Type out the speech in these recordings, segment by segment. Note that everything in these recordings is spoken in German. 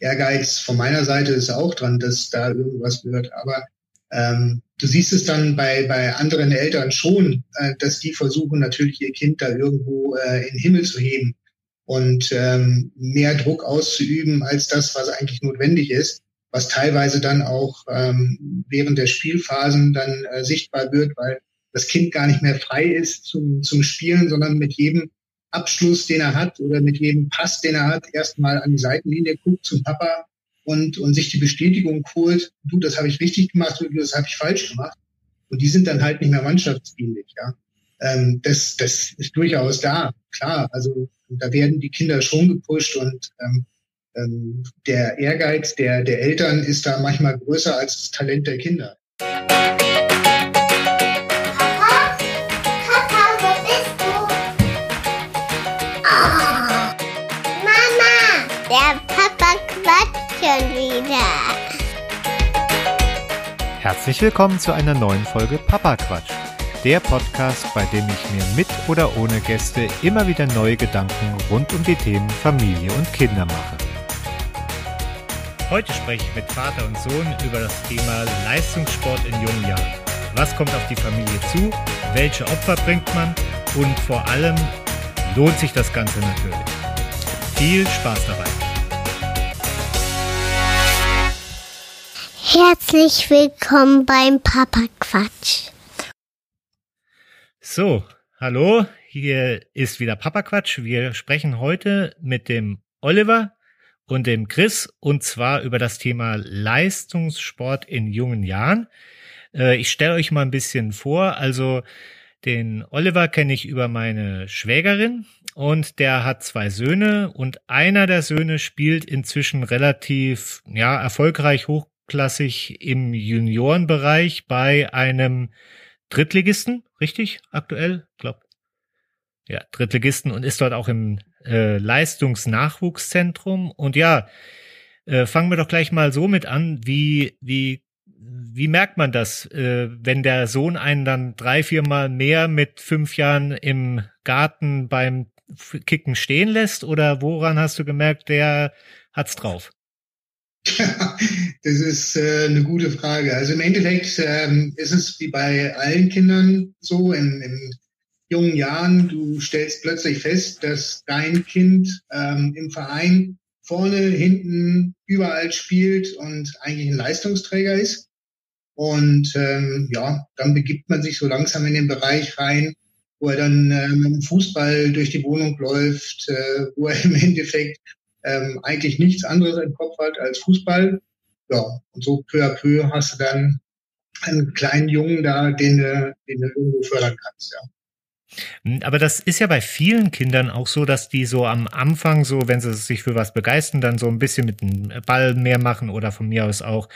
Ehrgeiz von meiner Seite ist auch dran, dass da irgendwas wird. Aber ähm, du siehst es dann bei, bei anderen Eltern schon, äh, dass die versuchen natürlich ihr Kind da irgendwo äh, in den Himmel zu heben und ähm, mehr Druck auszuüben als das, was eigentlich notwendig ist, was teilweise dann auch ähm, während der Spielphasen dann äh, sichtbar wird, weil das Kind gar nicht mehr frei ist zum, zum Spielen, sondern mit jedem Abschluss, den er hat oder mit jedem Pass, den er hat, erstmal an die Seitenlinie guckt zum Papa und, und sich die Bestätigung holt, du, das habe ich richtig gemacht, du, das habe ich falsch gemacht. Und die sind dann halt nicht mehr mannschaftsdienlich, ja. Ähm, das, das ist durchaus da, klar. Also da werden die Kinder schon gepusht und ähm, ähm, der Ehrgeiz der, der Eltern ist da manchmal größer als das Talent der Kinder. Herzlich willkommen zu einer neuen Folge Papa Quatsch. Der Podcast, bei dem ich mir mit oder ohne Gäste immer wieder neue Gedanken rund um die Themen Familie und Kinder mache. Heute spreche ich mit Vater und Sohn über das Thema Leistungssport in jungen Jahren. Was kommt auf die Familie zu? Welche Opfer bringt man? Und vor allem lohnt sich das Ganze natürlich. Viel Spaß dabei! Herzlich willkommen beim Papa Quatsch. So, hallo, hier ist wieder Papa Quatsch. Wir sprechen heute mit dem Oliver und dem Chris und zwar über das Thema Leistungssport in jungen Jahren. Äh, ich stelle euch mal ein bisschen vor. Also den Oliver kenne ich über meine Schwägerin und der hat zwei Söhne und einer der Söhne spielt inzwischen relativ ja erfolgreich hoch hochklassig im Juniorenbereich bei einem Drittligisten, richtig? Aktuell? Glaub. Ja, Drittligisten und ist dort auch im äh, Leistungsnachwuchszentrum. Und ja, äh, fangen wir doch gleich mal so mit an, wie, wie, wie merkt man das, äh, wenn der Sohn einen dann drei, viermal mehr mit fünf Jahren im Garten beim Kicken stehen lässt? Oder woran hast du gemerkt, der hat's drauf? Das ist äh, eine gute Frage. Also im Endeffekt ähm, ist es wie bei allen Kindern so, in, in jungen Jahren, du stellst plötzlich fest, dass dein Kind ähm, im Verein vorne, hinten, überall spielt und eigentlich ein Leistungsträger ist. Und ähm, ja, dann begibt man sich so langsam in den Bereich rein, wo er dann äh, mit dem Fußball durch die Wohnung läuft, äh, wo er im Endeffekt ähm, eigentlich nichts anderes im Kopf hat als Fußball. Ja, und so peu à peu hast du dann einen kleinen Jungen da, den du, den du irgendwo fördern kannst, ja. Hm, aber das ist ja bei vielen Kindern auch so, dass die so am Anfang so, wenn sie sich für was begeistern, dann so ein bisschen mit dem Ball mehr machen oder von mir aus auch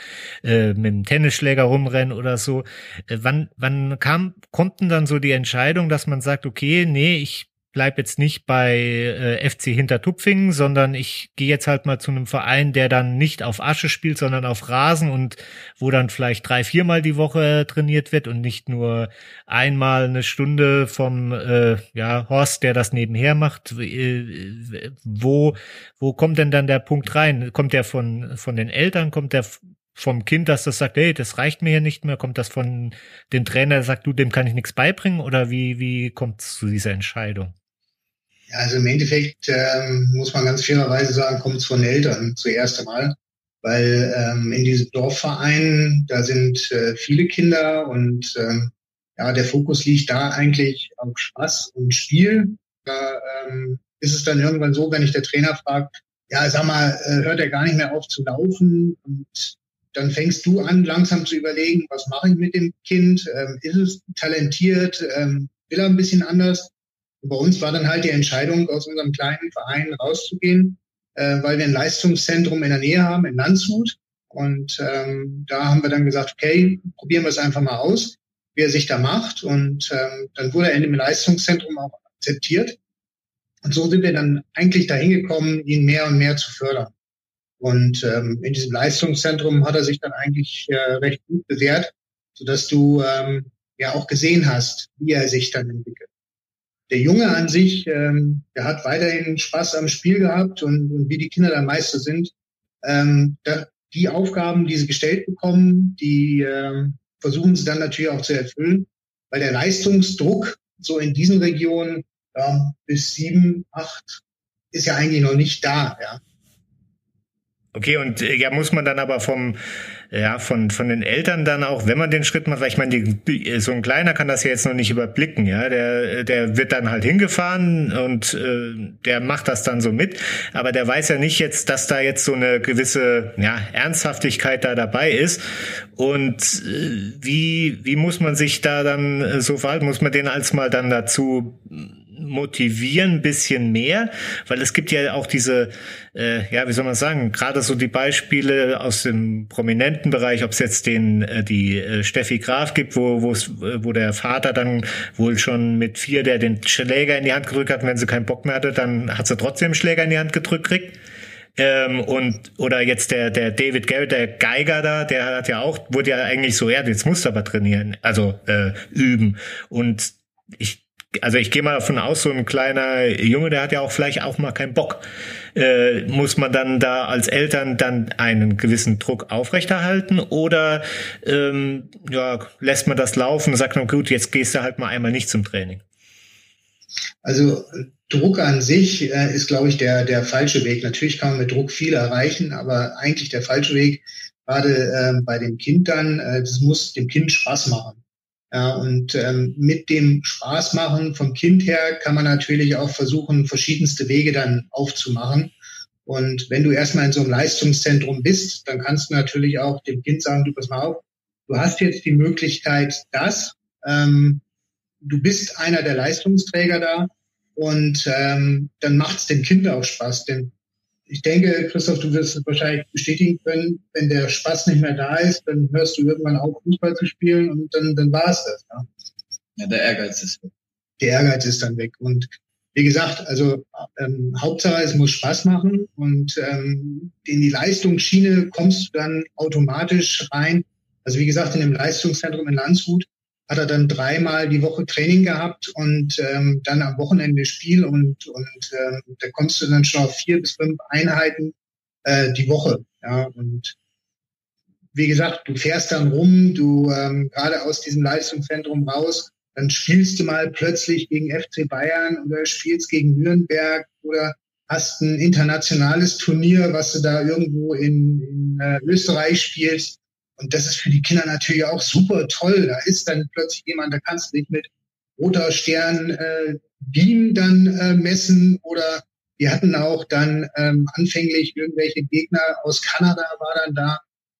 äh, mit dem Tennisschläger rumrennen oder so. Äh, wann, wann kam, kommt denn dann so die Entscheidung, dass man sagt, okay, nee, ich bleib jetzt nicht bei äh, FC Hintertupfingen, sondern ich gehe jetzt halt mal zu einem Verein, der dann nicht auf Asche spielt, sondern auf Rasen und wo dann vielleicht drei, viermal die Woche trainiert wird und nicht nur einmal eine Stunde vom äh, ja, Horst, der das nebenher macht. Äh, wo, wo kommt denn dann der Punkt rein? Kommt der von, von den Eltern? Kommt der vom Kind, dass das sagt, hey, das reicht mir hier nicht mehr? Kommt das von dem Trainer, der sagt, du, dem kann ich nichts beibringen? Oder wie, wie kommt es zu dieser Entscheidung? Also im Endeffekt ähm, muss man ganz fairerweise sagen, kommt es von Eltern zuerst einmal, weil ähm, in diesem Dorfverein, da sind äh, viele Kinder und ähm, ja, der Fokus liegt da eigentlich auf Spaß und Spiel. Da ähm, ist es dann irgendwann so, wenn ich der Trainer fragt, ja, sag mal, äh, hört er gar nicht mehr auf zu laufen und dann fängst du an, langsam zu überlegen, was mache ich mit dem Kind? Ähm, ist es talentiert? Ähm, will er ein bisschen anders? Bei uns war dann halt die Entscheidung, aus unserem kleinen Verein rauszugehen, äh, weil wir ein Leistungszentrum in der Nähe haben, in Landshut. Und ähm, da haben wir dann gesagt, okay, probieren wir es einfach mal aus, wie er sich da macht. Und ähm, dann wurde er in dem Leistungszentrum auch akzeptiert. Und so sind wir dann eigentlich dahin gekommen, ihn mehr und mehr zu fördern. Und ähm, in diesem Leistungszentrum hat er sich dann eigentlich äh, recht gut bewährt, sodass du ähm, ja auch gesehen hast, wie er sich dann entwickelt der Junge an sich, ähm, der hat weiterhin Spaß am Spiel gehabt und, und wie die Kinder dann Meister sind, ähm, da, die Aufgaben, die sie gestellt bekommen, die äh, versuchen sie dann natürlich auch zu erfüllen, weil der Leistungsdruck so in diesen Regionen ja, bis sieben, acht ist ja eigentlich noch nicht da. Ja. Okay, und äh, ja, muss man dann aber vom, ja, von, von den Eltern dann auch, wenn man den Schritt macht, weil ich meine, die, so ein Kleiner kann das ja jetzt noch nicht überblicken, ja, der, der wird dann halt hingefahren und äh, der macht das dann so mit, aber der weiß ja nicht jetzt, dass da jetzt so eine gewisse, ja, Ernsthaftigkeit da dabei ist. Und äh, wie, wie muss man sich da dann äh, so verhalten, muss man den als mal dann dazu motivieren ein bisschen mehr, weil es gibt ja auch diese, äh, ja, wie soll man sagen, gerade so die Beispiele aus dem prominenten Bereich, ob es jetzt den äh, die äh, Steffi Graf gibt, wo wo es wo der Vater dann wohl schon mit vier, der den Schläger in die Hand gedrückt hat, und wenn sie keinen Bock mehr hatte, dann hat sie trotzdem Schläger in die Hand gedrückt kriegt. Ähm, und oder jetzt der der David Garrett, der Geiger da, der hat ja auch wurde ja eigentlich so, ja, jetzt musst du aber trainieren, also äh, üben. Und ich also ich gehe mal davon aus, so ein kleiner Junge, der hat ja auch vielleicht auch mal keinen Bock. Äh, muss man dann da als Eltern dann einen gewissen Druck aufrechterhalten oder ähm, ja, lässt man das laufen und sagt, na gut, jetzt gehst du halt mal einmal nicht zum Training? Also Druck an sich äh, ist, glaube ich, der, der falsche Weg. Natürlich kann man mit Druck viel erreichen, aber eigentlich der falsche Weg, gerade äh, bei dem Kind dann, äh, das muss dem Kind Spaß machen. Ja, und ähm, mit dem Spaß machen vom Kind her kann man natürlich auch versuchen, verschiedenste Wege dann aufzumachen. Und wenn du erstmal in so einem Leistungszentrum bist, dann kannst du natürlich auch dem Kind sagen, du pass mal auf, du hast jetzt die Möglichkeit, das, ähm, du bist einer der Leistungsträger da und ähm, dann macht es dem Kind auch Spaß. Denn ich denke, Christoph, du wirst es wahrscheinlich bestätigen können, wenn der Spaß nicht mehr da ist, dann hörst du irgendwann auf, Fußball zu spielen und dann, dann war es das. Ja. ja, der Ehrgeiz ist weg. Der Ehrgeiz ist dann weg. Und wie gesagt, also ähm, Hauptsache, es muss Spaß machen und ähm, in die Leistungsschiene kommst du dann automatisch rein. Also wie gesagt, in dem Leistungszentrum in Landshut hat er dann dreimal die Woche Training gehabt und ähm, dann am Wochenende Spiel und, und ähm, da kommst du dann schon auf vier bis fünf Einheiten äh, die Woche. Ja, und wie gesagt, du fährst dann rum, du ähm, gerade aus diesem Leistungszentrum raus, dann spielst du mal plötzlich gegen FC Bayern oder spielst gegen Nürnberg oder hast ein internationales Turnier, was du da irgendwo in, in äh, Österreich spielst und das ist für die Kinder natürlich auch super toll. Da ist dann plötzlich jemand, da kannst du dich mit roter Stern äh, Beam dann äh, messen oder wir hatten auch dann ähm, anfänglich irgendwelche Gegner aus Kanada war dann da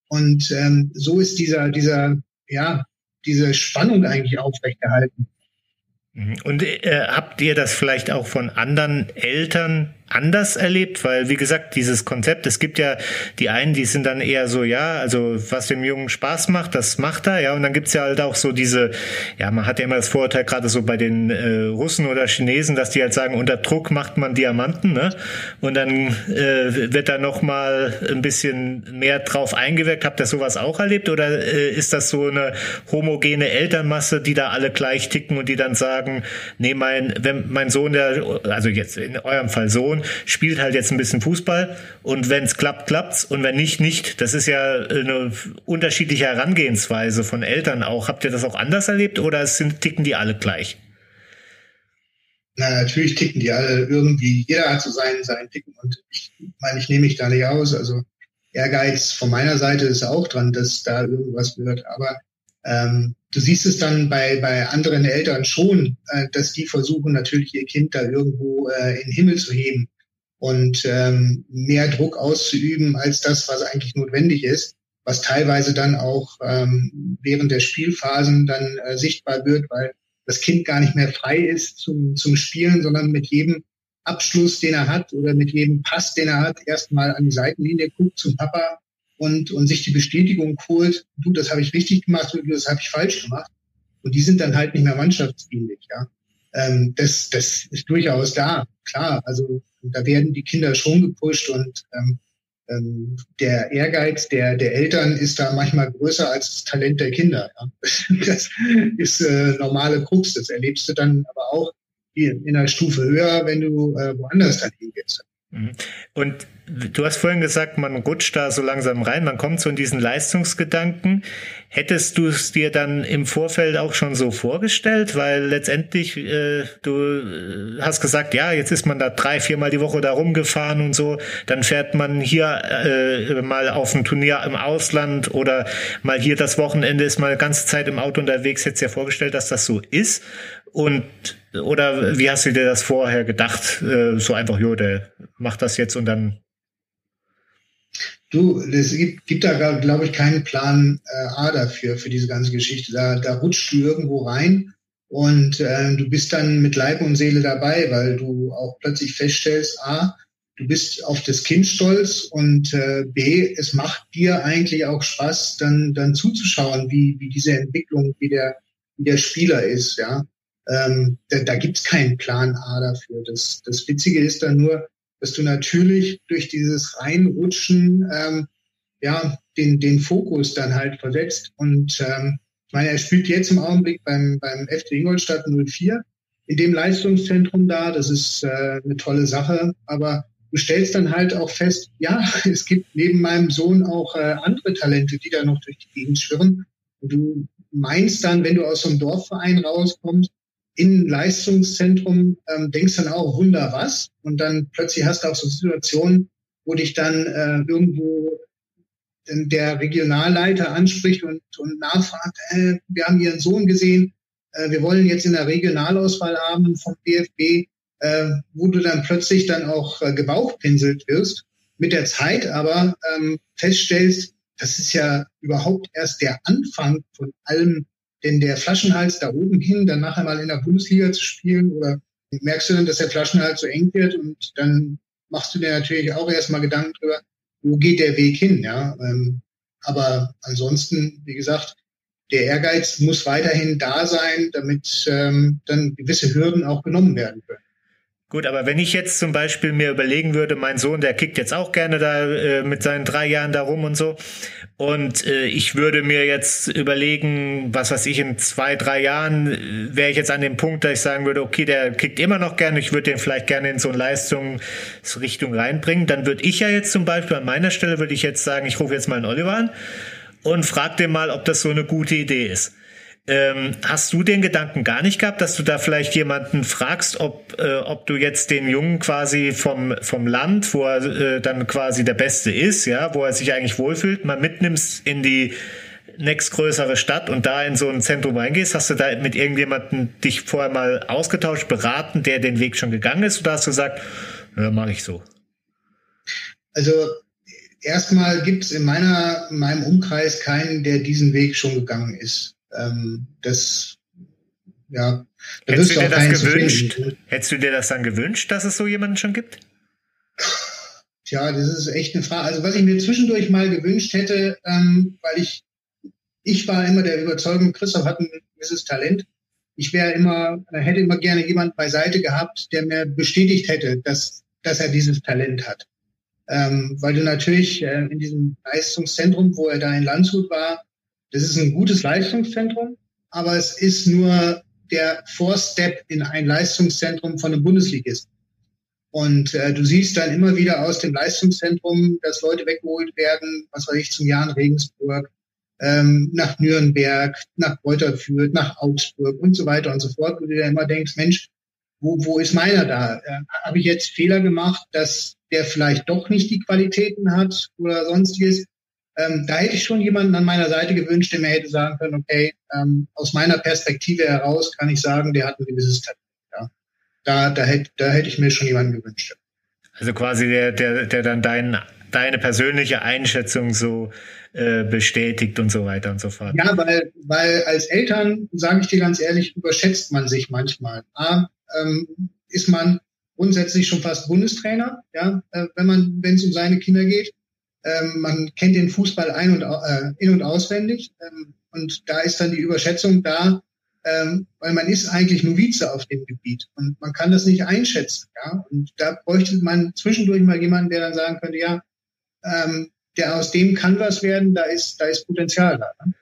und ähm, so ist dieser dieser ja diese Spannung eigentlich aufrechterhalten. Mhm. Und äh, habt ihr das vielleicht auch von anderen Eltern anders erlebt? Weil, wie gesagt, dieses Konzept, es gibt ja die einen, die sind dann eher so, ja, also was dem Jungen Spaß macht, das macht er, ja, und dann gibt's ja halt auch so diese, ja, man hat ja immer das Vorurteil, gerade so bei den äh, Russen oder Chinesen, dass die halt sagen, unter Druck macht man Diamanten, ne? Und dann äh, wird da nochmal ein bisschen mehr drauf eingewirkt. Habt ihr sowas auch erlebt? Oder äh, ist das so eine homogene Elternmasse, die da alle gleich ticken und die dann sagen, nee, mein, wenn mein Sohn, der, also jetzt in eurem Fall Sohn, Sohn spielt halt jetzt ein bisschen Fußball und wenn es klappt, klappt's und wenn nicht, nicht. Das ist ja eine unterschiedliche Herangehensweise von Eltern auch. Habt ihr das auch anders erlebt oder sind, ticken die alle gleich? Na, natürlich ticken die alle irgendwie. Jeder hat so seinen, seinen Ticken und ich meine, ich nehme mich da nicht aus. Also Ehrgeiz von meiner Seite ist auch dran, dass da irgendwas wird. Aber ähm, du siehst es dann bei, bei anderen Eltern schon, äh, dass die versuchen natürlich ihr Kind da irgendwo äh, in den Himmel zu heben und ähm, mehr Druck auszuüben als das, was eigentlich notwendig ist, was teilweise dann auch ähm, während der Spielphasen dann äh, sichtbar wird, weil das Kind gar nicht mehr frei ist zum, zum Spielen, sondern mit jedem Abschluss, den er hat oder mit jedem Pass, den er hat, erstmal an die Seitenlinie guckt zum Papa und, und sich die Bestätigung holt, du, das habe ich richtig gemacht und das habe ich falsch gemacht. Und die sind dann halt nicht mehr mannschaftsdienlich, ja. Ähm, das, das ist durchaus da, klar. Also da werden die Kinder schon gepusht und ähm, ähm, der Ehrgeiz der, der Eltern ist da manchmal größer als das Talent der Kinder. Ja. Das ist äh, normale Krux. Das erlebst du dann aber auch in einer Stufe höher, wenn du äh, woanders dann hingehst. Mhm. Und du hast vorhin gesagt, man rutscht da so langsam rein, man kommt so in diesen Leistungsgedanken. Hättest du es dir dann im Vorfeld auch schon so vorgestellt? Weil letztendlich, äh, du äh, hast gesagt, ja, jetzt ist man da drei, viermal die Woche da rumgefahren und so. Dann fährt man hier äh, mal auf ein Turnier im Ausland oder mal hier das Wochenende ist mal ganze Zeit im Auto unterwegs. Hättest du dir vorgestellt, dass das so ist? Und oder wie hast du dir das vorher gedacht? Äh, so einfach, jo, der macht das jetzt und dann. Du, es gibt, gibt da, glaube ich, keinen Plan äh, A dafür, für diese ganze Geschichte. Da, da rutscht du irgendwo rein und äh, du bist dann mit Leib und Seele dabei, weil du auch plötzlich feststellst, A, du bist auf das Kind stolz und äh, B, es macht dir eigentlich auch Spaß, dann, dann zuzuschauen, wie, wie diese Entwicklung, wie der, wie der Spieler ist, ja. Ähm, da da gibt es keinen Plan A dafür. Das, das Witzige ist dann nur, dass du natürlich durch dieses Reinrutschen ähm, ja den, den Fokus dann halt versetzt. Und ähm, ich meine, er spielt jetzt im Augenblick beim, beim FC Ingolstadt 04 in dem Leistungszentrum da. Das ist äh, eine tolle Sache. Aber du stellst dann halt auch fest, ja, es gibt neben meinem Sohn auch äh, andere Talente, die da noch durch die Gegend schwirren. Und du meinst dann, wenn du aus so einem Dorfverein rauskommst, in Leistungszentrum, ähm, denkst dann auch, Wunder was. Und dann plötzlich hast du auch so Situationen, wo dich dann äh, irgendwo der Regionalleiter anspricht und, und nachfragt, äh, wir haben Ihren Sohn gesehen, äh, wir wollen jetzt in der Regionalauswahl haben vom DFB, äh, wo du dann plötzlich dann auch äh, gebauchpinselt wirst, mit der Zeit aber ähm, feststellst, das ist ja überhaupt erst der Anfang von allem, denn der Flaschenhals da oben hin, dann nachher mal in der Bundesliga zu spielen oder merkst du dann, dass der Flaschenhals so eng wird und dann machst du dir natürlich auch erstmal Gedanken drüber, wo geht der Weg hin, ja. Ähm, aber ansonsten, wie gesagt, der Ehrgeiz muss weiterhin da sein, damit ähm, dann gewisse Hürden auch genommen werden können. Gut, aber wenn ich jetzt zum Beispiel mir überlegen würde, mein Sohn, der kickt jetzt auch gerne da äh, mit seinen drei Jahren da rum und so, und äh, ich würde mir jetzt überlegen, was weiß ich, in zwei, drei Jahren äh, wäre ich jetzt an dem Punkt, dass ich sagen würde, okay, der kickt immer noch gerne, ich würde den vielleicht gerne in so eine Leistungsrichtung reinbringen. Dann würde ich ja jetzt zum Beispiel an meiner Stelle, würde ich jetzt sagen, ich rufe jetzt mal einen Oliver an und frage den mal, ob das so eine gute Idee ist. Ähm, hast du den Gedanken gar nicht gehabt, dass du da vielleicht jemanden fragst, ob, äh, ob du jetzt den Jungen quasi vom, vom Land, wo er äh, dann quasi der Beste ist, ja, wo er sich eigentlich wohlfühlt, mal mitnimmst in die nächstgrößere Stadt und da in so ein Zentrum reingehst? Hast du da mit irgendjemandem dich vorher mal ausgetauscht, beraten, der den Weg schon gegangen ist, oder hast du gesagt, ja, mache ich so? Also erstmal gibt es in meiner, in meinem Umkreis keinen, der diesen Weg schon gegangen ist. Ähm, das, ja, da Hättest du dir das gewünscht? Hättest du dir das dann gewünscht, dass es so jemanden schon gibt? Tja, das ist echt eine Frage. Also was ich mir zwischendurch mal gewünscht hätte, ähm, weil ich, ich war immer der Überzeugung, Christoph hat ein gewisses Talent. Ich wäre immer, hätte immer gerne jemand beiseite gehabt, der mir bestätigt hätte, dass, dass er dieses Talent hat. Ähm, weil du natürlich äh, in diesem Leistungszentrum, wo er da in Landshut war, das ist ein gutes Leistungszentrum, aber es ist nur der Vorstep in ein Leistungszentrum von einem Bundesligist. Und äh, du siehst dann immer wieder aus dem Leistungszentrum, dass Leute weggeholt werden, was weiß ich, zum Jahr in Regensburg, ähm, nach Nürnberg, nach Reuter führt, nach Augsburg und so weiter und so fort, wo du dir immer denkst, Mensch, wo, wo ist meiner da? Äh, Habe ich jetzt Fehler gemacht, dass der vielleicht doch nicht die Qualitäten hat oder sonstiges? Ähm, da hätte ich schon jemanden an meiner Seite gewünscht, der mir hätte sagen können, okay, ähm, aus meiner Perspektive heraus kann ich sagen, der hat ein gewisses Talent. Ja. Da, da, hätte, da hätte ich mir schon jemanden gewünscht. Also quasi der, der, der dann dein, deine persönliche Einschätzung so äh, bestätigt und so weiter und so fort. Ja, weil, weil als Eltern, sage ich dir ganz ehrlich, überschätzt man sich manchmal. A, ähm, ist man grundsätzlich schon fast Bundestrainer, ja, äh, wenn man, wenn es um seine Kinder geht. Ähm, man kennt den Fußball ein und, äh, in- und auswendig. Ähm, und da ist dann die Überschätzung da, ähm, weil man ist eigentlich Novize auf dem Gebiet und man kann das nicht einschätzen. Ja? Und da bräuchte man zwischendurch mal jemanden, der dann sagen könnte, ja, ähm, der aus dem kann was werden, da ist, da ist Potenzial da. Ne?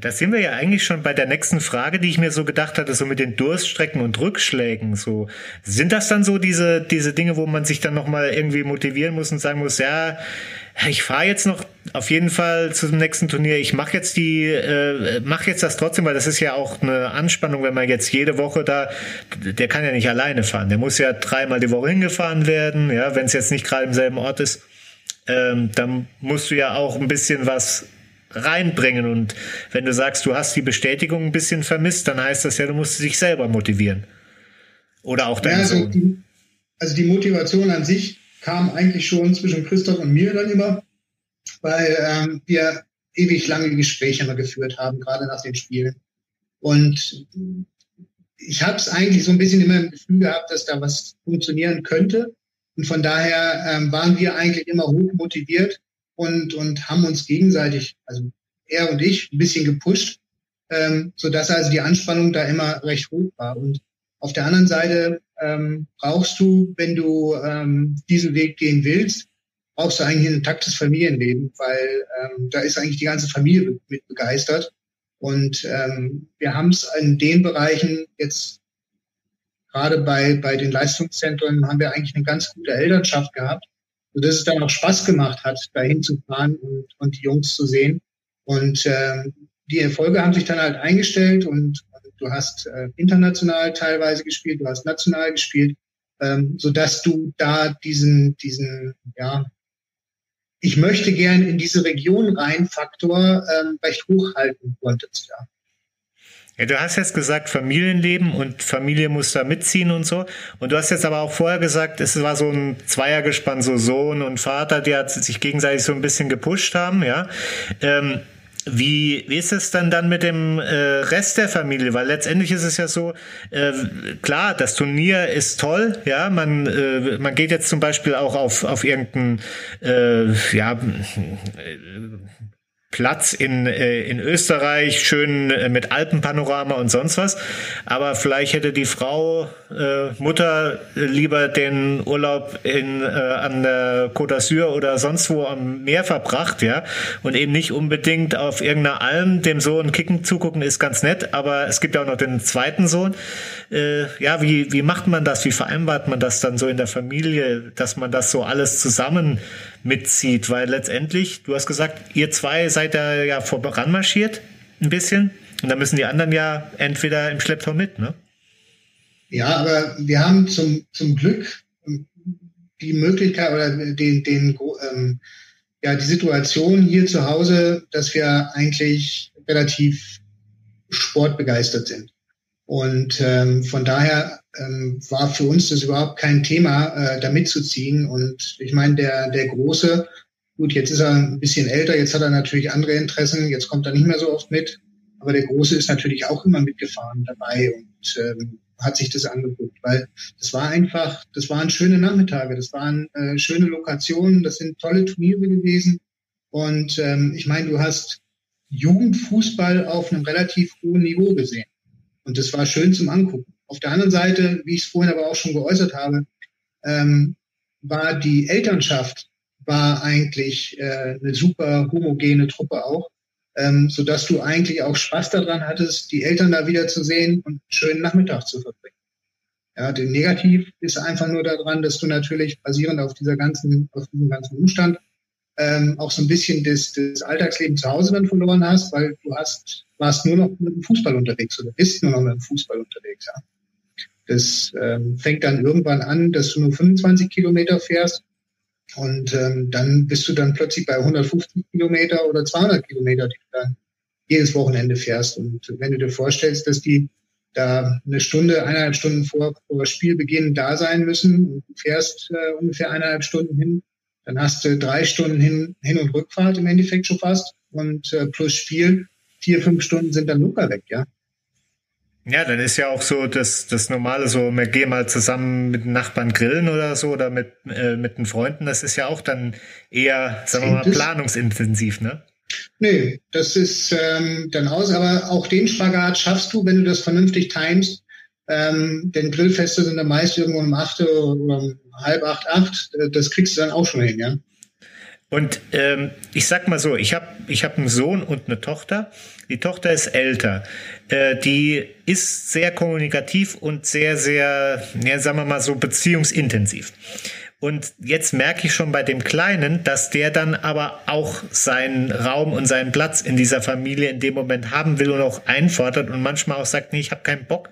Da sind wir ja eigentlich schon bei der nächsten Frage, die ich mir so gedacht hatte, so mit den Durststrecken und Rückschlägen. So sind das dann so diese diese Dinge, wo man sich dann noch mal irgendwie motivieren muss und sagen muss, ja, ich fahre jetzt noch auf jeden Fall zum nächsten Turnier. Ich mache jetzt die, äh, mache jetzt das trotzdem, weil das ist ja auch eine Anspannung, wenn man jetzt jede Woche da, der kann ja nicht alleine fahren. Der muss ja dreimal die Woche hingefahren werden, ja, wenn es jetzt nicht gerade im selben Ort ist. Ähm, dann musst du ja auch ein bisschen was reinbringen. Und wenn du sagst, du hast die Bestätigung ein bisschen vermisst, dann heißt das ja, du musst dich selber motivieren. Oder auch dein ja, also, die, also die Motivation an sich kam eigentlich schon zwischen Christoph und mir dann immer, weil ähm, wir ewig lange Gespräche immer geführt haben, gerade nach den Spielen. Und ich habe es eigentlich so ein bisschen immer im Gefühl gehabt, dass da was funktionieren könnte. Und von daher ähm, waren wir eigentlich immer hoch motiviert und, und haben uns gegenseitig, also er und ich, ein bisschen gepusht, ähm, sodass also die Anspannung da immer recht hoch war. Und auf der anderen Seite ähm, brauchst du, wenn du ähm, diesen Weg gehen willst, brauchst du eigentlich ein intaktes Familienleben, weil ähm, da ist eigentlich die ganze Familie mit begeistert. Und ähm, wir haben es in den Bereichen jetzt gerade bei, bei den Leistungszentren haben wir eigentlich eine ganz gute Elternschaft gehabt, sodass es dann auch Spaß gemacht hat, dahin zu fahren und, und die Jungs zu sehen. Und äh, die Erfolge haben sich dann halt eingestellt und, du hast äh, international teilweise gespielt, du hast national gespielt, ähm, so dass du da diesen, diesen, ja, ich möchte gern in diese Region rein Faktor ähm, recht hoch halten konntest, ja. Ja, du hast jetzt gesagt Familienleben und Familie muss da mitziehen und so. Und du hast jetzt aber auch vorher gesagt, es war so ein Zweiergespann, so Sohn und Vater, die sich gegenseitig so ein bisschen gepusht haben, ja. Ähm, wie, wie ist es dann dann mit dem äh, Rest der Familie? Weil letztendlich ist es ja so, äh, klar, das Turnier ist toll, ja, man, äh, man geht jetzt zum Beispiel auch auf, auf irgendein, äh, ja, Platz in, äh, in Österreich, schön äh, mit Alpenpanorama und sonst was. Aber vielleicht hätte die Frau, äh, Mutter, lieber den Urlaub in, äh, an der Côte d'Azur oder sonst wo am Meer verbracht, ja. Und eben nicht unbedingt auf irgendeiner Alm dem Sohn kicken zugucken, ist ganz nett. Aber es gibt ja auch noch den zweiten Sohn. Äh, ja, wie, wie macht man das? Wie vereinbart man das dann so in der Familie, dass man das so alles zusammen mitzieht, weil letztendlich, du hast gesagt, ihr zwei seid da ja voranmarschiert, ein bisschen, und da müssen die anderen ja entweder im Schlepptau mit, ne? Ja, aber wir haben zum, zum Glück die Möglichkeit oder den, den ähm, ja, die Situation hier zu Hause, dass wir eigentlich relativ sportbegeistert sind. Und ähm, von daher ähm, war für uns das überhaupt kein Thema, äh, da mitzuziehen. Und ich meine, der, der Große, gut, jetzt ist er ein bisschen älter, jetzt hat er natürlich andere Interessen, jetzt kommt er nicht mehr so oft mit. Aber der Große ist natürlich auch immer mitgefahren dabei und ähm, hat sich das angeguckt, weil das war einfach, das waren schöne Nachmittage, das waren äh, schöne Lokationen, das sind tolle Turniere gewesen. Und ähm, ich meine, du hast Jugendfußball auf einem relativ hohen Niveau gesehen. Und das war schön zum Angucken. Auf der anderen Seite, wie ich es vorhin aber auch schon geäußert habe, ähm, war die Elternschaft war eigentlich äh, eine super homogene Truppe auch, ähm, so dass du eigentlich auch Spaß daran hattest, die Eltern da wieder zu sehen und einen schönen Nachmittag zu verbringen. Ja, den Negativ ist einfach nur daran, dass du natürlich basierend auf dieser ganzen, auf diesem ganzen Umstand ähm, auch so ein bisschen das, das Alltagsleben zu Hause dann verloren hast, weil du hast, warst nur noch mit dem Fußball unterwegs oder bist nur noch mit dem Fußball unterwegs. Ja. Das ähm, fängt dann irgendwann an, dass du nur 25 Kilometer fährst und ähm, dann bist du dann plötzlich bei 150 Kilometer oder 200 Kilometer, die du dann jedes Wochenende fährst. Und wenn du dir vorstellst, dass die da eine Stunde, eineinhalb Stunden vor, vor Spielbeginn da sein müssen und du fährst äh, ungefähr eineinhalb Stunden hin, dann hast du drei Stunden Hin-, Hin und Rückfahrt im Endeffekt schon fast und äh, plus Spiel, vier, fünf Stunden sind dann locker weg, ja. Ja, dann ist ja auch so das, das normale so, wir gehen mal zusammen mit den Nachbarn grillen oder so oder mit, äh, mit den Freunden, das ist ja auch dann eher, sagen wir mal, planungsintensiv, ne? Nee, das ist ähm, dann aus, aber auch den Spagat schaffst du, wenn du das vernünftig timest. Ähm, denn Grillfeste sind dann meist irgendwo um acht oder um halb acht, acht. Das kriegst du dann auch schon hin, ja. Und ähm, ich sag mal so, ich habe ich hab einen Sohn und eine Tochter. Die Tochter ist älter. Äh, die ist sehr kommunikativ und sehr, sehr, ja, sagen wir mal so, beziehungsintensiv. Und jetzt merke ich schon bei dem Kleinen, dass der dann aber auch seinen Raum und seinen Platz in dieser Familie in dem Moment haben will und auch einfordert und manchmal auch sagt, nee, ich habe keinen Bock,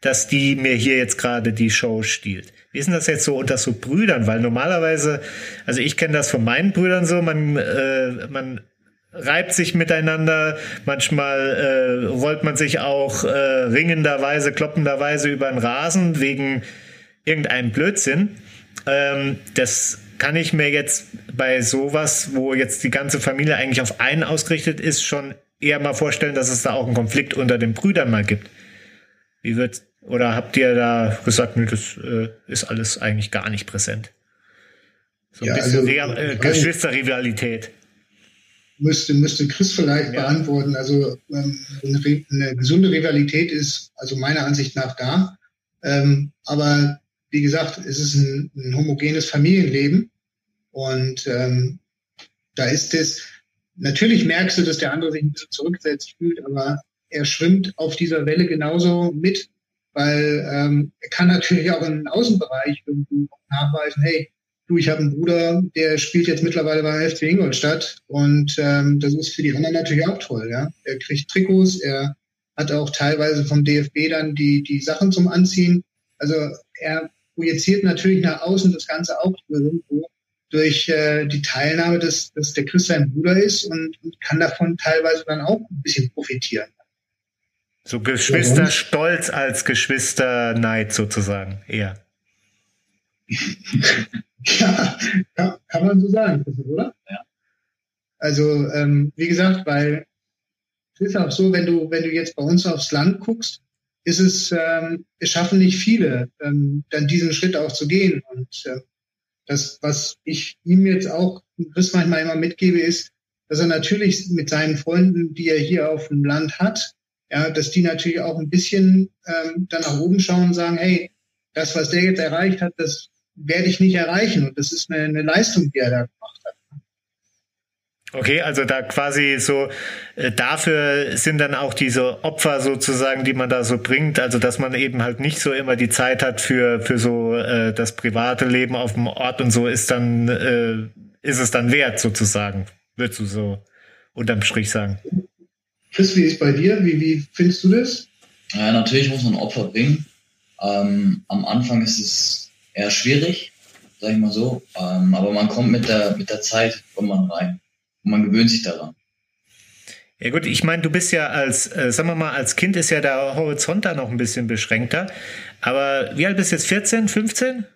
dass die mir hier jetzt gerade die Show stiehlt. Wie ist denn das jetzt so unter so Brüdern? Weil normalerweise, also ich kenne das von meinen Brüdern so, man, äh, man reibt sich miteinander, manchmal äh, rollt man sich auch äh, ringenderweise, kloppenderweise über den Rasen wegen irgendeinem Blödsinn. Ähm, das kann ich mir jetzt bei sowas, wo jetzt die ganze Familie eigentlich auf einen ausgerichtet ist, schon eher mal vorstellen, dass es da auch einen Konflikt unter den Brüdern mal gibt. Wie wird oder habt ihr da gesagt, nö, das äh, ist alles eigentlich gar nicht präsent? So ein ja, bisschen also, äh, Geschwisterrivalität. Müsste, müsste Chris vielleicht ja. beantworten. Also ähm, eine, eine, gesunde Rivalität ist also meiner Ansicht nach da. Ähm, aber wie gesagt, es ist ein, ein homogenes Familienleben und ähm, da ist es, natürlich merkst du, dass der andere sich ein bisschen zurückgesetzt fühlt, aber er schwimmt auf dieser Welle genauso mit, weil ähm, er kann natürlich auch im Außenbereich irgendwo nachweisen, hey, du, ich habe einen Bruder, der spielt jetzt mittlerweile bei FC Ingolstadt und ähm, das ist für die anderen natürlich auch toll, ja. Er kriegt Trikots, er hat auch teilweise vom DFB dann die, die Sachen zum Anziehen. Also er projiziert natürlich nach außen das Ganze auch irgendwo durch äh, die Teilnahme, dass, dass der Christ sein Bruder ist und, und kann davon teilweise dann auch ein bisschen profitieren. So Geschwisterstolz als Geschwisterneid sozusagen, eher. ja, ja, kann man so sagen, oder? Ja. Also, ähm, wie gesagt, weil es ist auch so, wenn du, wenn du jetzt bei uns aufs Land guckst, ist es, ähm, es schaffen nicht viele, ähm, dann diesen Schritt auch zu gehen. Und äh, das, was ich ihm jetzt auch Chris manchmal immer mitgebe, ist, dass er natürlich mit seinen Freunden, die er hier auf dem Land hat, ja, dass die natürlich auch ein bisschen ähm, dann nach oben schauen und sagen, hey, das, was der jetzt erreicht hat, das werde ich nicht erreichen. Und das ist eine, eine Leistung, die er da gemacht hat. Okay, also da quasi so, äh, dafür sind dann auch diese Opfer sozusagen, die man da so bringt, also dass man eben halt nicht so immer die Zeit hat für, für so äh, das private Leben auf dem Ort und so ist dann, äh, ist es dann wert sozusagen, würdest du so unterm Strich sagen. Chris, wie ist bei dir? Wie, wie findest du das? Ja, natürlich muss man Opfer bringen. Ähm, am Anfang ist es eher schwierig, sag ich mal so, ähm, aber man kommt mit der, mit der Zeit, kommt man rein. Und man gewöhnt sich daran. Ja gut, ich meine, du bist ja als, äh, sagen wir mal, als Kind ist ja der Horizont da noch ein bisschen beschränkter. Aber wie alt bist du jetzt? 14, 15?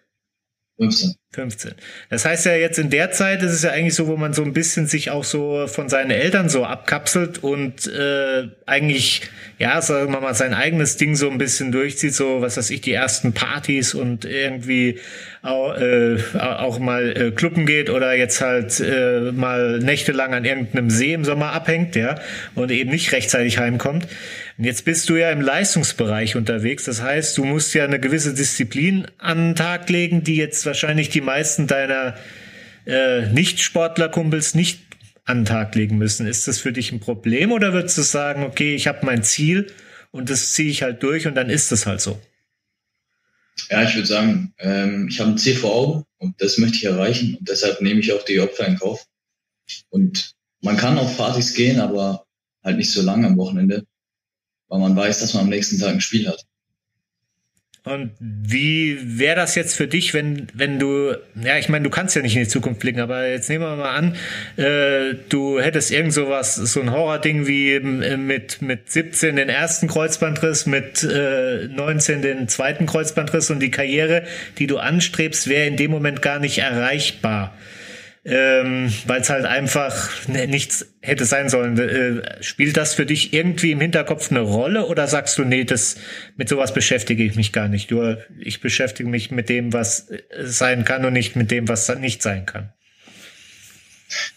15. 15. Das heißt ja jetzt in der Zeit ist es ja eigentlich so, wo man so ein bisschen sich auch so von seinen Eltern so abkapselt und äh, eigentlich, ja, sagen wir mal, sein eigenes Ding so ein bisschen durchzieht, so was weiß ich, die ersten Partys und irgendwie auch, äh, auch mal äh, kluppen geht oder jetzt halt äh, mal nächtelang an irgendeinem See im Sommer abhängt, ja, und eben nicht rechtzeitig heimkommt. Und jetzt bist du ja im Leistungsbereich unterwegs. Das heißt, du musst ja eine gewisse Disziplin an den Tag legen, die jetzt wahrscheinlich die meisten deiner äh, Nicht-Sportler-Kumpels nicht an den Tag legen müssen. Ist das für dich ein Problem oder würdest du sagen, okay, ich habe mein Ziel und das ziehe ich halt durch und dann ist es halt so? Ja, ich würde sagen, ähm, ich habe ein Ziel vor Augen und das möchte ich erreichen und deshalb nehme ich auch die Opfer in Kauf. Und man kann auf Partys gehen, aber halt nicht so lange am Wochenende weil man weiß, dass man am nächsten Tag ein Spiel hat. Und wie wäre das jetzt für dich, wenn, wenn du, ja, ich meine, du kannst ja nicht in die Zukunft blicken, aber jetzt nehmen wir mal an, äh, du hättest irgend sowas, so ein Horror-Ding wie äh, mit, mit 17 den ersten Kreuzbandriss, mit äh, 19 den zweiten Kreuzbandriss und die Karriere, die du anstrebst, wäre in dem Moment gar nicht erreichbar ähm, weil es halt einfach ne, nichts hätte sein sollen. Äh, spielt das für dich irgendwie im Hinterkopf eine Rolle oder sagst du, nee, das mit sowas beschäftige ich mich gar nicht. Nur ich beschäftige mich mit dem, was äh, sein kann und nicht mit dem, was nicht sein kann.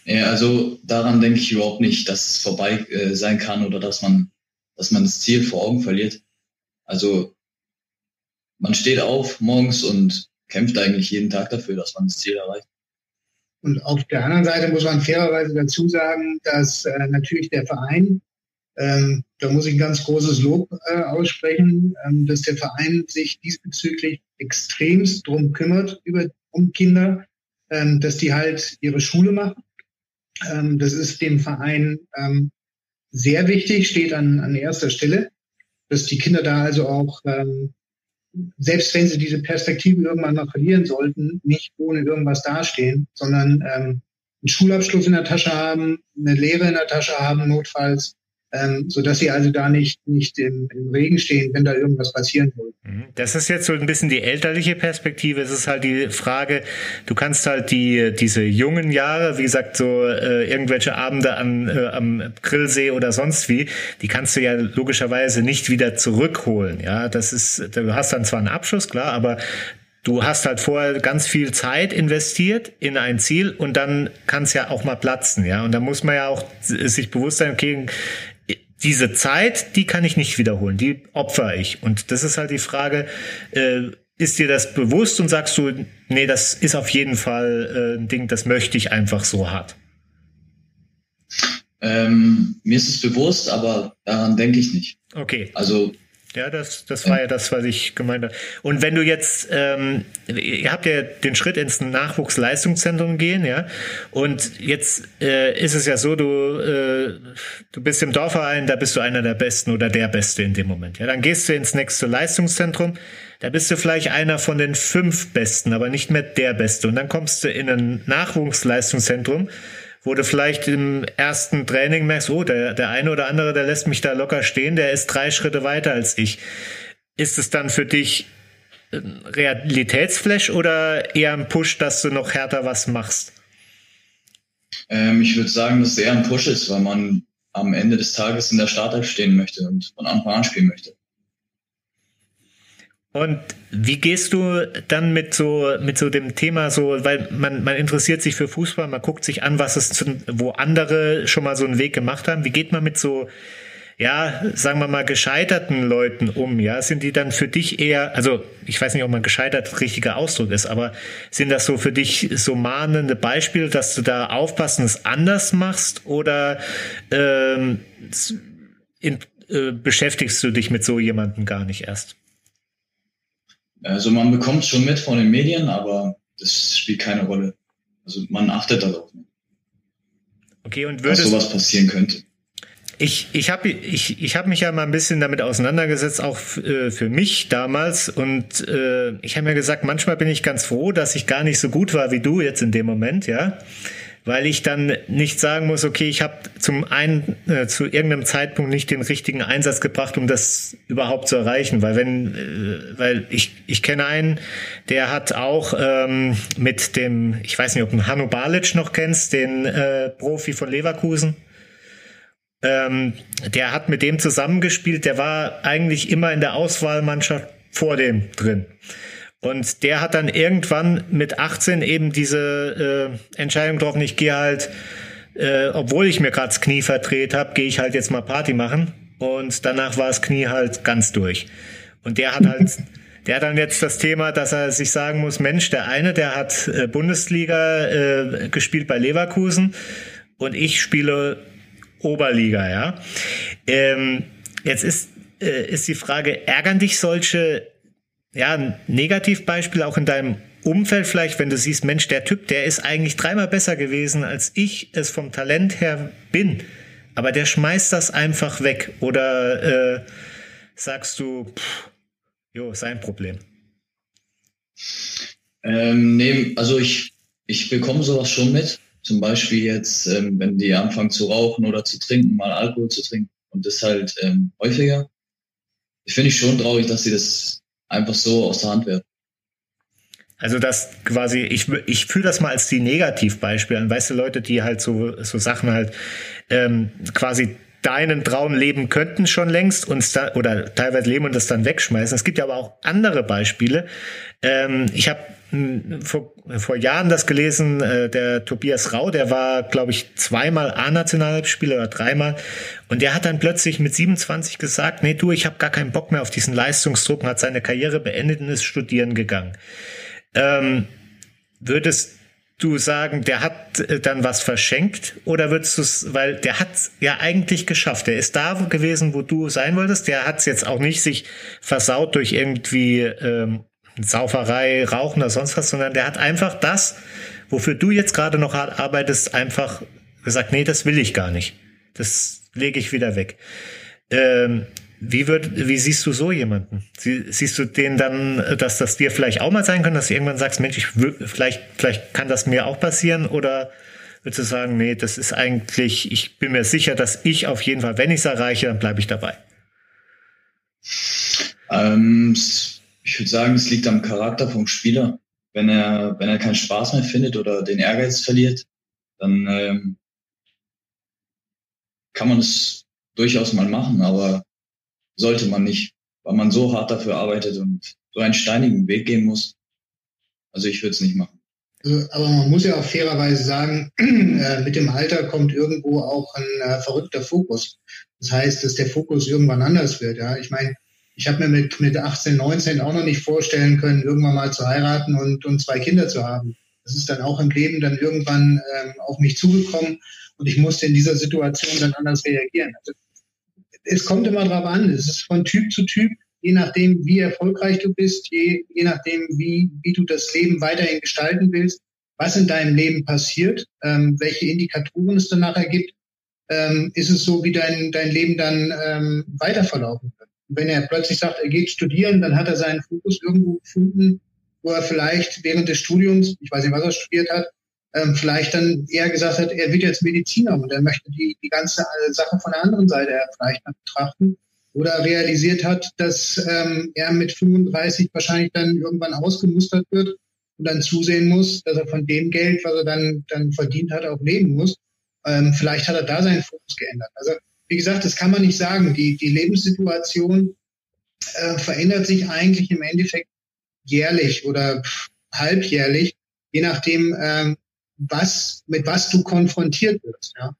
Ja, also daran denke ich überhaupt nicht, dass es vorbei äh, sein kann oder dass man, dass man das Ziel vor Augen verliert. Also man steht auf morgens und kämpft eigentlich jeden Tag dafür, dass man das Ziel erreicht. Und auf der anderen Seite muss man fairerweise dazu sagen, dass äh, natürlich der Verein, ähm, da muss ich ein ganz großes Lob äh, aussprechen, ähm, dass der Verein sich diesbezüglich extremst drum kümmert über um Kinder, ähm, dass die halt ihre Schule machen. Ähm, das ist dem Verein ähm, sehr wichtig, steht an, an erster Stelle, dass die Kinder da also auch ähm, selbst wenn sie diese Perspektive irgendwann mal verlieren sollten, nicht ohne irgendwas dastehen, sondern ähm, einen Schulabschluss in der Tasche haben, eine Lehre in der Tasche haben, notfalls, ähm, so dass sie also da nicht nicht im, im Regen stehen, wenn da irgendwas passieren soll. Mhm. Das ist jetzt so ein bisschen die elterliche Perspektive. Es ist halt die Frage, du kannst halt die diese jungen Jahre, wie gesagt, so äh, irgendwelche Abende an, äh, am Grillsee oder sonst wie, die kannst du ja logischerweise nicht wieder zurückholen. Ja, das ist, du hast dann zwar einen Abschluss, klar, aber Du hast halt vorher ganz viel Zeit investiert in ein Ziel und dann kann es ja auch mal platzen, ja. Und da muss man ja auch sich bewusst sein, okay, diese Zeit, die kann ich nicht wiederholen, die opfer ich. Und das ist halt die Frage, äh, ist dir das bewusst und sagst du, nee, das ist auf jeden Fall äh, ein Ding, das möchte ich einfach so hart? Ähm, mir ist es bewusst, aber daran denke ich nicht. Okay. Also ja, das, das war ja das, was ich gemeint habe. Und wenn du jetzt, ähm, ihr habt ja den Schritt ins Nachwuchsleistungszentrum gehen, ja, und jetzt äh, ist es ja so, du, äh, du bist im Dorfverein, da bist du einer der Besten oder der Beste in dem Moment. Ja, dann gehst du ins nächste Leistungszentrum, da bist du vielleicht einer von den fünf Besten, aber nicht mehr der Beste. Und dann kommst du in ein Nachwuchsleistungszentrum, wo du vielleicht im ersten Training merkst, oh, der, der eine oder andere, der lässt mich da locker stehen, der ist drei Schritte weiter als ich. Ist es dann für dich ein Realitätsflash oder eher ein Push, dass du noch härter was machst? Ähm, ich würde sagen, dass es eher ein Push ist, weil man am Ende des Tages in der Startelf stehen möchte und von Anfang an spielen möchte. Und wie gehst du dann mit so mit so dem Thema so, weil man man interessiert sich für Fußball, man guckt sich an, was es wo andere schon mal so einen Weg gemacht haben. Wie geht man mit so ja, sagen wir mal gescheiterten Leuten um, ja? Sind die dann für dich eher, also ich weiß nicht, ob man gescheitert richtiger Ausdruck ist, aber sind das so für dich so mahnende Beispiele, dass du da aufpassen, es anders machst oder ähm, in, äh, beschäftigst du dich mit so jemandem gar nicht erst? Also man bekommt schon mit von den Medien, aber das spielt keine Rolle. Also man achtet darauf nicht. Okay, und würde sowas passieren könnte. Ich, ich habe ich, ich hab mich ja mal ein bisschen damit auseinandergesetzt, auch äh, für mich damals. Und äh, ich habe mir gesagt, manchmal bin ich ganz froh, dass ich gar nicht so gut war wie du jetzt in dem Moment, ja weil ich dann nicht sagen muss, okay, ich habe zum einen äh, zu irgendeinem Zeitpunkt nicht den richtigen Einsatz gebracht, um das überhaupt zu erreichen, weil wenn, äh, weil ich ich kenne einen, der hat auch ähm, mit dem, ich weiß nicht, ob du Hanno Balic noch kennst, den äh, Profi von Leverkusen. Ähm, der hat mit dem zusammengespielt, der war eigentlich immer in der Auswahlmannschaft vor dem drin. Und der hat dann irgendwann mit 18 eben diese äh, Entscheidung getroffen, ich gehe halt, äh, obwohl ich mir gerade das Knie verdreht habe, gehe ich halt jetzt mal Party machen. Und danach war das Knie halt ganz durch. Und der hat halt, der hat dann jetzt das Thema, dass er sich sagen muss, Mensch, der eine, der hat äh, Bundesliga äh, gespielt bei Leverkusen und ich spiele Oberliga, ja. Ähm, jetzt ist, äh, ist die Frage, ärgern dich solche ja, ein Negativbeispiel auch in deinem Umfeld vielleicht, wenn du siehst, Mensch, der Typ, der ist eigentlich dreimal besser gewesen, als ich es vom Talent her bin. Aber der schmeißt das einfach weg. Oder äh, sagst du, pff, jo, sein Problem. Ähm, nee, also ich, ich bekomme sowas schon mit. Zum Beispiel jetzt, ähm, wenn die anfangen zu rauchen oder zu trinken, mal Alkohol zu trinken. Und das halt ähm, häufiger. Ich finde ich schon traurig, dass sie das einfach so aus der Hand werfen. Also das quasi, ich, ich fühle das mal als die Negativbeispiele an, weißt du, Leute, die halt so, so Sachen halt ähm, quasi deinen Traum leben könnten schon längst und da, oder teilweise leben und das dann wegschmeißen. Es gibt ja aber auch andere Beispiele. Ähm, ich habe vor, vor Jahren das gelesen, äh, der Tobias Rau, der war, glaube ich, zweimal A-Nationalspieler oder dreimal. Und der hat dann plötzlich mit 27 gesagt, nee, du, ich habe gar keinen Bock mehr auf diesen Leistungsdruck und hat seine Karriere beendet und ist studieren gegangen. Ähm, würdest du sagen, der hat äh, dann was verschenkt oder würdest du es, weil der hat ja eigentlich geschafft. Der ist da gewesen, wo du sein wolltest. Der hat es jetzt auch nicht sich versaut durch irgendwie ähm, Sauferei, Rauchen oder sonst was, sondern der hat einfach das, wofür du jetzt gerade noch hart arbeitest, einfach gesagt, nee, das will ich gar nicht. Das lege ich wieder weg. Ähm, wie, wird, wie siehst du so jemanden? Sie, siehst du den dann, dass das dir vielleicht auch mal sein kann, dass du irgendwann sagst, Mensch, ich, vielleicht, vielleicht kann das mir auch passieren? Oder würdest du sagen, nee, das ist eigentlich, ich bin mir sicher, dass ich auf jeden Fall, wenn ich es erreiche, dann bleibe ich dabei? Ähm, ich würde sagen, es liegt am Charakter vom Spieler. Wenn er, wenn er keinen Spaß mehr findet oder den Ehrgeiz verliert, dann ähm, kann man es durchaus mal machen, aber sollte man nicht, weil man so hart dafür arbeitet und so einen steinigen Weg gehen muss. Also ich würde es nicht machen. Also, aber man muss ja auch fairerweise sagen, äh, mit dem Alter kommt irgendwo auch ein äh, verrückter Fokus. Das heißt, dass der Fokus irgendwann anders wird. Ja, ich meine, ich habe mir mit, mit 18, 19 auch noch nicht vorstellen können, irgendwann mal zu heiraten und, und zwei Kinder zu haben. Das ist dann auch im Leben dann irgendwann ähm, auf mich zugekommen und ich musste in dieser Situation dann anders reagieren. Also es kommt immer drauf an. Es ist von Typ zu Typ, je nachdem, wie erfolgreich du bist, je, je nachdem, wie, wie du das Leben weiterhin gestalten willst, was in deinem Leben passiert, ähm, welche Indikatoren es danach ergibt, ähm, ist es so, wie dein, dein Leben dann ähm, weiter verlaufen wird. Wenn er plötzlich sagt, er geht studieren, dann hat er seinen Fokus irgendwo gefunden, wo er vielleicht während des Studiums, ich weiß nicht, was er studiert hat, ähm, vielleicht dann eher gesagt hat, er wird jetzt Mediziner und er möchte die, die ganze äh, Sache von der anderen Seite vielleicht betrachten oder realisiert hat, dass ähm, er mit 35 wahrscheinlich dann irgendwann ausgemustert wird und dann zusehen muss, dass er von dem Geld, was er dann, dann verdient hat, auch leben muss. Ähm, vielleicht hat er da seinen Fokus geändert. Also wie gesagt, das kann man nicht sagen. Die, die Lebenssituation äh, verändert sich eigentlich im Endeffekt jährlich oder halbjährlich, je nachdem, ähm, was, mit was du konfrontiert wirst. Ja?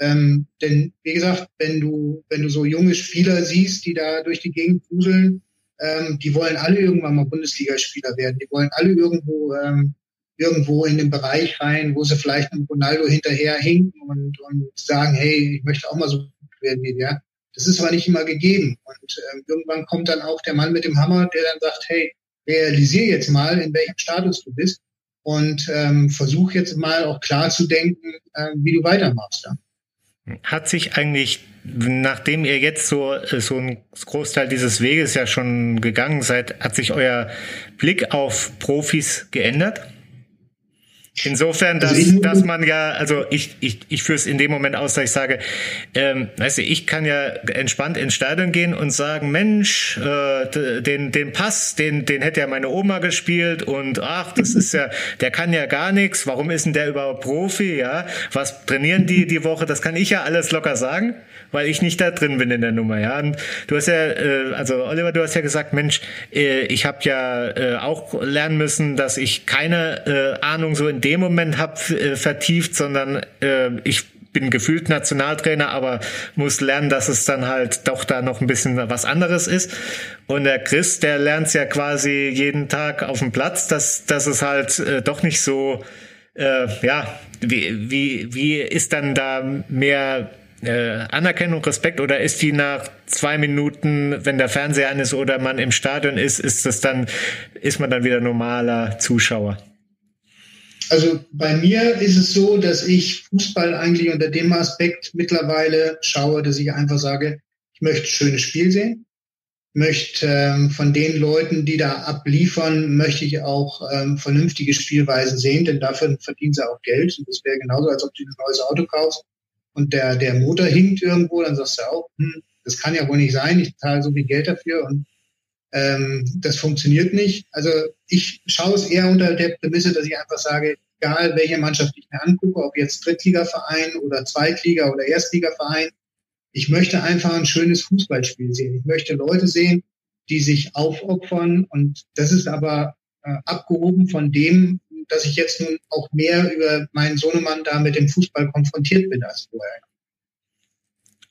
Ähm, denn wie gesagt, wenn du, wenn du so junge Spieler siehst, die da durch die Gegend wuseln, ähm, die wollen alle irgendwann mal Bundesligaspieler werden. Die wollen alle irgendwo ähm, irgendwo in den Bereich rein, wo sie vielleicht einem Ronaldo hinterher hinken und, und sagen, hey, ich möchte auch mal so werden wie der. Das ist aber nicht immer gegeben. Und ähm, irgendwann kommt dann auch der Mann mit dem Hammer, der dann sagt, hey, realisier jetzt mal, in welchem Status du bist und ähm, versuch jetzt mal auch klar zu denken, äh, wie du weitermachst. Ja. Hat sich eigentlich, nachdem ihr jetzt so, äh, so ein Großteil dieses Weges ja schon gegangen seid, hat sich euer Blick auf Profis geändert? Insofern, dass, also dass man ja, also ich, ich, ich führe es in dem Moment aus, dass ich sage, ähm, weißt du, ich kann ja entspannt ins Stadion gehen und sagen, Mensch, äh, den, den Pass, den, den hätte ja meine Oma gespielt und ach, das ist ja, der kann ja gar nichts, warum ist denn der überhaupt Profi, ja? Was trainieren die die Woche? Das kann ich ja alles locker sagen, weil ich nicht da drin bin in der Nummer, ja. Und du hast ja, äh, also Oliver, du hast ja gesagt, Mensch, äh, ich habe ja äh, auch lernen müssen, dass ich keine äh, Ahnung so in dem Moment habe äh, vertieft, sondern äh, ich bin gefühlt Nationaltrainer, aber muss lernen, dass es dann halt doch da noch ein bisschen was anderes ist. Und der Chris, der lernt ja quasi jeden Tag auf dem Platz, dass, dass es halt äh, doch nicht so, äh, ja, wie, wie, wie ist dann da mehr äh, Anerkennung, Respekt oder ist die nach zwei Minuten, wenn der Fernseher an ist oder man im Stadion ist, ist das dann, ist man dann wieder normaler Zuschauer? Also bei mir ist es so, dass ich Fußball eigentlich unter dem Aspekt mittlerweile schaue, dass ich einfach sage, ich möchte schönes Spiel sehen, möchte ähm, von den Leuten, die da abliefern, möchte ich auch ähm, vernünftige Spielweisen sehen, denn dafür verdienen sie auch Geld. Und das wäre genauso, als ob du ein neues Auto kaufst und der, der Motor hinkt irgendwo, dann sagst du auch, hm, das kann ja wohl nicht sein, ich zahle so viel Geld dafür und ähm, das funktioniert nicht. Also ich schaue es eher unter der Prämisse, dass ich einfach sage, egal welche Mannschaft ich mir angucke, ob jetzt Drittligaverein oder Zweitliga- oder Erstligaverein, ich möchte einfach ein schönes Fußballspiel sehen. Ich möchte Leute sehen, die sich aufopfern und das ist aber äh, abgehoben von dem, dass ich jetzt nun auch mehr über meinen Sohnemann da mit dem Fußball konfrontiert bin als vorher.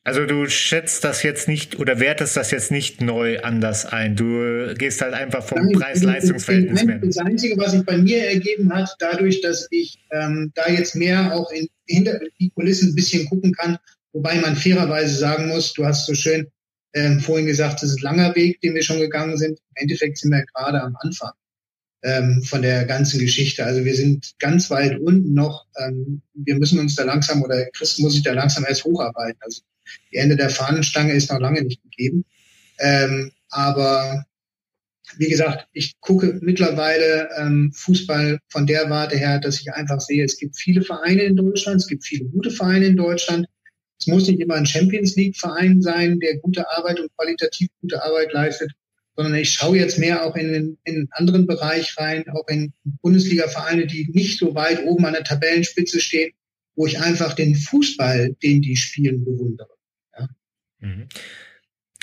Also du schätzt das jetzt nicht oder wertest das jetzt nicht neu anders ein. Du gehst halt einfach vom Preis-Leistungs-Verhältnis mehr. Das Einzige, was sich bei mir ergeben hat, dadurch, dass ich ähm, da jetzt mehr auch in, hinter die Kulissen ein bisschen gucken kann, wobei man fairerweise sagen muss, du hast so schön ähm, vorhin gesagt, das ist ein langer Weg, den wir schon gegangen sind. Im Endeffekt sind wir gerade am Anfang ähm, von der ganzen Geschichte. Also wir sind ganz weit unten noch. Ähm, wir müssen uns da langsam oder Christ muss sich da langsam erst hocharbeiten. Also die Ende der Fahnenstange ist noch lange nicht gegeben. Ähm, aber wie gesagt, ich gucke mittlerweile ähm, Fußball von der Warte her, dass ich einfach sehe, es gibt viele Vereine in Deutschland, es gibt viele gute Vereine in Deutschland. Es muss nicht immer ein Champions League Verein sein, der gute Arbeit und qualitativ gute Arbeit leistet, sondern ich schaue jetzt mehr auch in, in einen anderen Bereich rein, auch in Bundesliga-Vereine, die nicht so weit oben an der Tabellenspitze stehen, wo ich einfach den Fußball, den die spielen, bewundere. Mhm.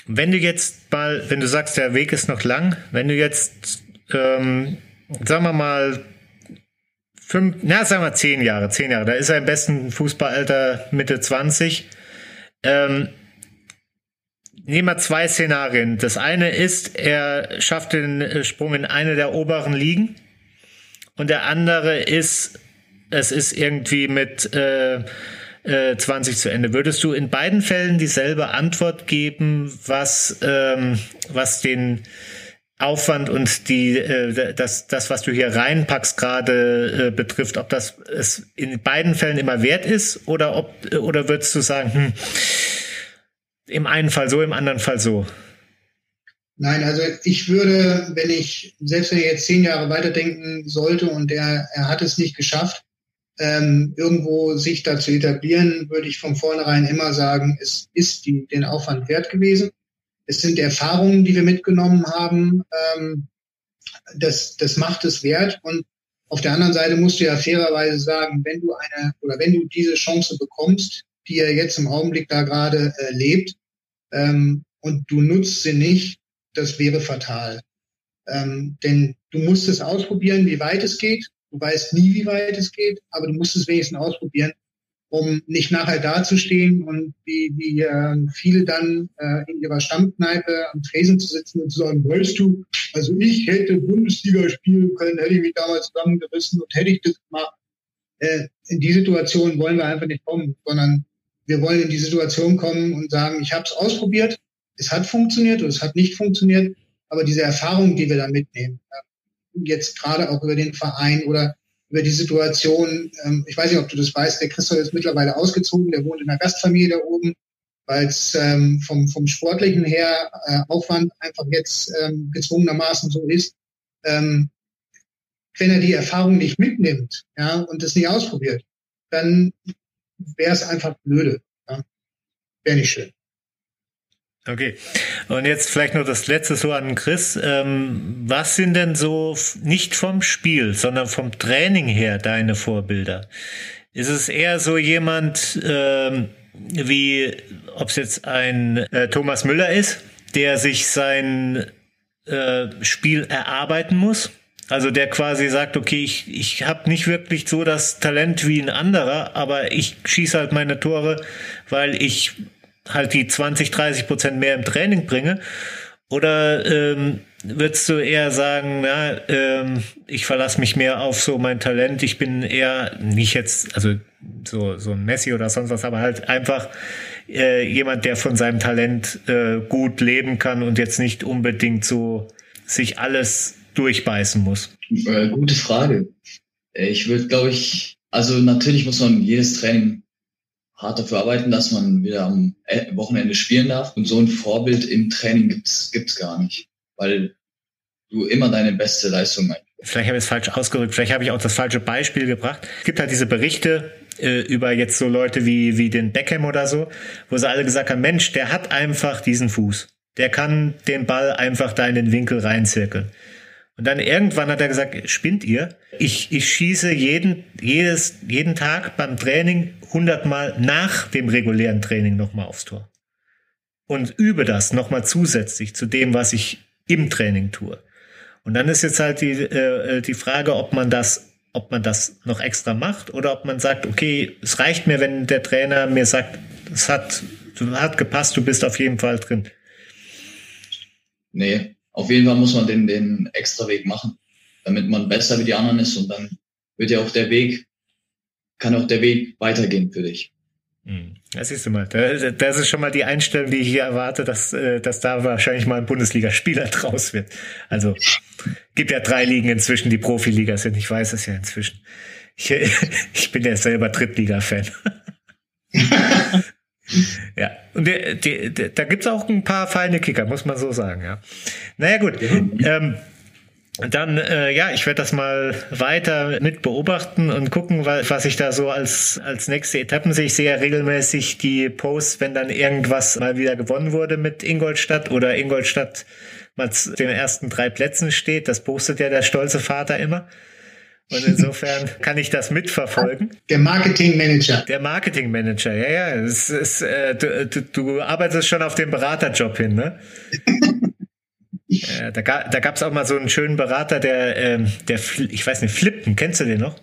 Wenn du jetzt mal, wenn du sagst, der Weg ist noch lang, wenn du jetzt, ähm, sagen wir mal, fünf, na, sagen wir zehn Jahre, zehn Jahre, da ist er im besten Fußballalter Mitte 20, ähm, nehmen wir zwei Szenarien. Das eine ist, er schafft den äh, Sprung in eine der oberen Ligen. Und der andere ist, es ist irgendwie mit äh, äh, 20 zu Ende. Würdest du in beiden Fällen dieselbe Antwort geben, was, ähm, was den Aufwand und die äh, das das was du hier reinpackst gerade äh, betrifft, ob das es in beiden Fällen immer wert ist oder ob oder würdest du sagen, hm, im einen Fall so, im anderen Fall so? Nein, also ich würde, wenn ich, selbst wenn ich jetzt zehn Jahre weiterdenken sollte und er, er hat es nicht geschafft, ähm, irgendwo sich da zu etablieren, würde ich von vornherein immer sagen, es ist die, den Aufwand wert gewesen. Es sind Erfahrungen, die wir mitgenommen haben. Ähm, das, das macht es wert. Und auf der anderen Seite musst du ja fairerweise sagen, wenn du eine oder wenn du diese Chance bekommst, die er jetzt im Augenblick da gerade äh, lebt, ähm, und du nutzt sie nicht, das wäre fatal. Ähm, denn du musst es ausprobieren, wie weit es geht. Du weißt nie, wie weit es geht, aber du musst es wenigstens ausprobieren, um nicht nachher dazustehen und wie, wie äh, viele dann äh, in ihrer Stammkneipe am Tresen zu sitzen und zu sagen, weißt du, also ich hätte Bundesliga spielen können, hätte ich mich damals zusammengerissen und hätte ich das gemacht. Äh, in die Situation wollen wir einfach nicht kommen, sondern wir wollen in die Situation kommen und sagen, ich habe es ausprobiert, es hat funktioniert oder es hat nicht funktioniert, aber diese Erfahrung, die wir da mitnehmen, jetzt gerade auch über den Verein oder über die Situation, ähm, ich weiß nicht, ob du das weißt, der Christoph ist mittlerweile ausgezogen, der wohnt in einer Gastfamilie da oben, weil es ähm, vom, vom sportlichen her äh, Aufwand einfach jetzt ähm, gezwungenermaßen so ist. Ähm, wenn er die Erfahrung nicht mitnimmt ja, und das nicht ausprobiert, dann wäre es einfach blöde. Ja? Wäre nicht schön. Okay. Und jetzt vielleicht noch das letzte so an Chris. Ähm, was sind denn so nicht vom Spiel, sondern vom Training her deine Vorbilder? Ist es eher so jemand ähm, wie, ob es jetzt ein äh, Thomas Müller ist, der sich sein äh, Spiel erarbeiten muss? Also der quasi sagt, okay, ich, ich habe nicht wirklich so das Talent wie ein anderer, aber ich schieße halt meine Tore, weil ich halt die 20, 30 Prozent mehr im Training bringe. Oder ähm, würdest du eher sagen, na, ähm, ich verlasse mich mehr auf so mein Talent, ich bin eher nicht jetzt, also so, so ein Messi oder sonst was, aber halt einfach äh, jemand, der von seinem Talent äh, gut leben kann und jetzt nicht unbedingt so sich alles durchbeißen muss? Äh, gute Frage. Äh, ich würde, glaube ich, also natürlich muss man jedes Training hart dafür arbeiten, dass man wieder am äh, Wochenende spielen darf. Und so ein Vorbild im Training gibt's gibt's gar nicht, weil du immer deine beste Leistung meinst. Vielleicht habe ich es falsch ausgedrückt, vielleicht habe ich auch das falsche Beispiel gebracht. Es gibt halt diese Berichte äh, über jetzt so Leute wie, wie den Beckham oder so, wo sie alle gesagt haben, Mensch, der hat einfach diesen Fuß. Der kann den Ball einfach da in den Winkel reinzirkeln. Und dann irgendwann hat er gesagt, spinnt ihr? Ich, ich schieße jeden, jedes, jeden Tag beim Training hundertmal nach dem regulären Training nochmal aufs Tor. Und übe das nochmal zusätzlich zu dem, was ich im Training tue. Und dann ist jetzt halt die, äh, die Frage, ob man das ob man das noch extra macht oder ob man sagt, okay, es reicht mir, wenn der Trainer mir sagt, es hat hat gepasst, du bist auf jeden Fall drin. Nee, auf jeden Fall muss man den, den extra Weg machen, damit man besser wie die anderen ist und dann wird ja auch der Weg, kann auch der Weg weitergehen für dich. Hm. Das siehst du mal. Das ist schon mal die Einstellung, die ich hier erwarte, dass, äh, dass da wahrscheinlich mal ein Bundesligaspieler draus wird. Also gibt ja drei Ligen inzwischen, die Profiliga sind. Ich weiß es ja inzwischen. Ich, ich bin ja selber Drittliga-Fan. ja, und die, die, die, da gibt's auch ein paar feine Kicker, muss man so sagen, ja. Naja, gut. Ähm, dann, äh, ja, ich werde das mal weiter mit beobachten und gucken, was ich da so als, als nächste Etappen sehe. Ich sehe ja regelmäßig die Posts, wenn dann irgendwas mal wieder gewonnen wurde mit Ingolstadt oder Ingolstadt mal zu den ersten drei Plätzen steht. Das postet ja der stolze Vater immer. Und insofern kann ich das mitverfolgen. Der Marketingmanager. Der Marketingmanager, ja, ja. Es ist, äh, du, du, du arbeitest schon auf den Beraterjob hin, ne? äh, da ga, da gab es auch mal so einen schönen Berater, der, ähm, der, ich weiß nicht, Flippen, kennst du den noch?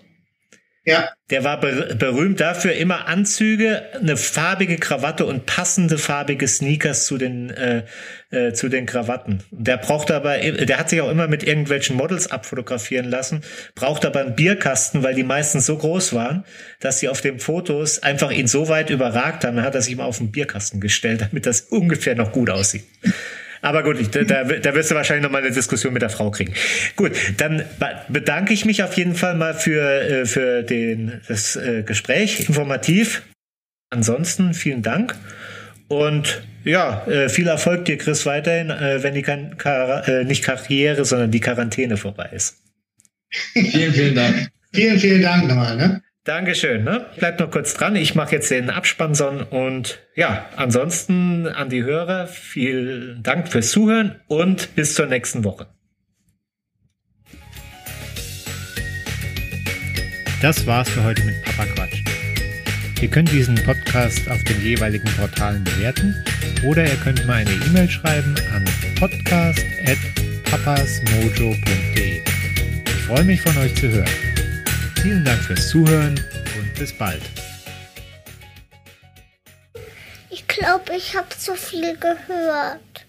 Ja. Der war ber berühmt dafür, immer Anzüge, eine farbige Krawatte und passende farbige Sneakers zu den äh, äh, zu den Krawatten. Der braucht aber, der hat sich auch immer mit irgendwelchen Models abfotografieren lassen, braucht aber einen Bierkasten, weil die meistens so groß waren, dass sie auf den Fotos einfach ihn so weit überragt haben. Dann hat er sich mal auf den Bierkasten gestellt, damit das ungefähr noch gut aussieht. Aber gut, ich, da, da wirst du wahrscheinlich noch mal eine Diskussion mit der Frau kriegen. Gut, dann bedanke ich mich auf jeden Fall mal für, äh, für den, das äh, Gespräch, informativ. Ansonsten vielen Dank. Und ja, äh, viel Erfolg dir, Chris, weiterhin, wenn die Kar nicht Karriere, sondern die Quarantäne vorbei ist. Vielen, vielen Dank. vielen, vielen Dank nochmal. Ne? Dankeschön. Ne? Bleibt noch kurz dran. Ich mache jetzt den Abspannson und ja, ansonsten an die Hörer vielen Dank fürs Zuhören und bis zur nächsten Woche. Das war's für heute mit Papa Quatsch. Ihr könnt diesen Podcast auf den jeweiligen Portalen bewerten oder ihr könnt mal eine E-Mail schreiben an podcast.papasmojo.de. Ich freue mich von euch zu hören. Vielen Dank fürs Zuhören und bis bald. Ich glaube, ich habe zu viel gehört.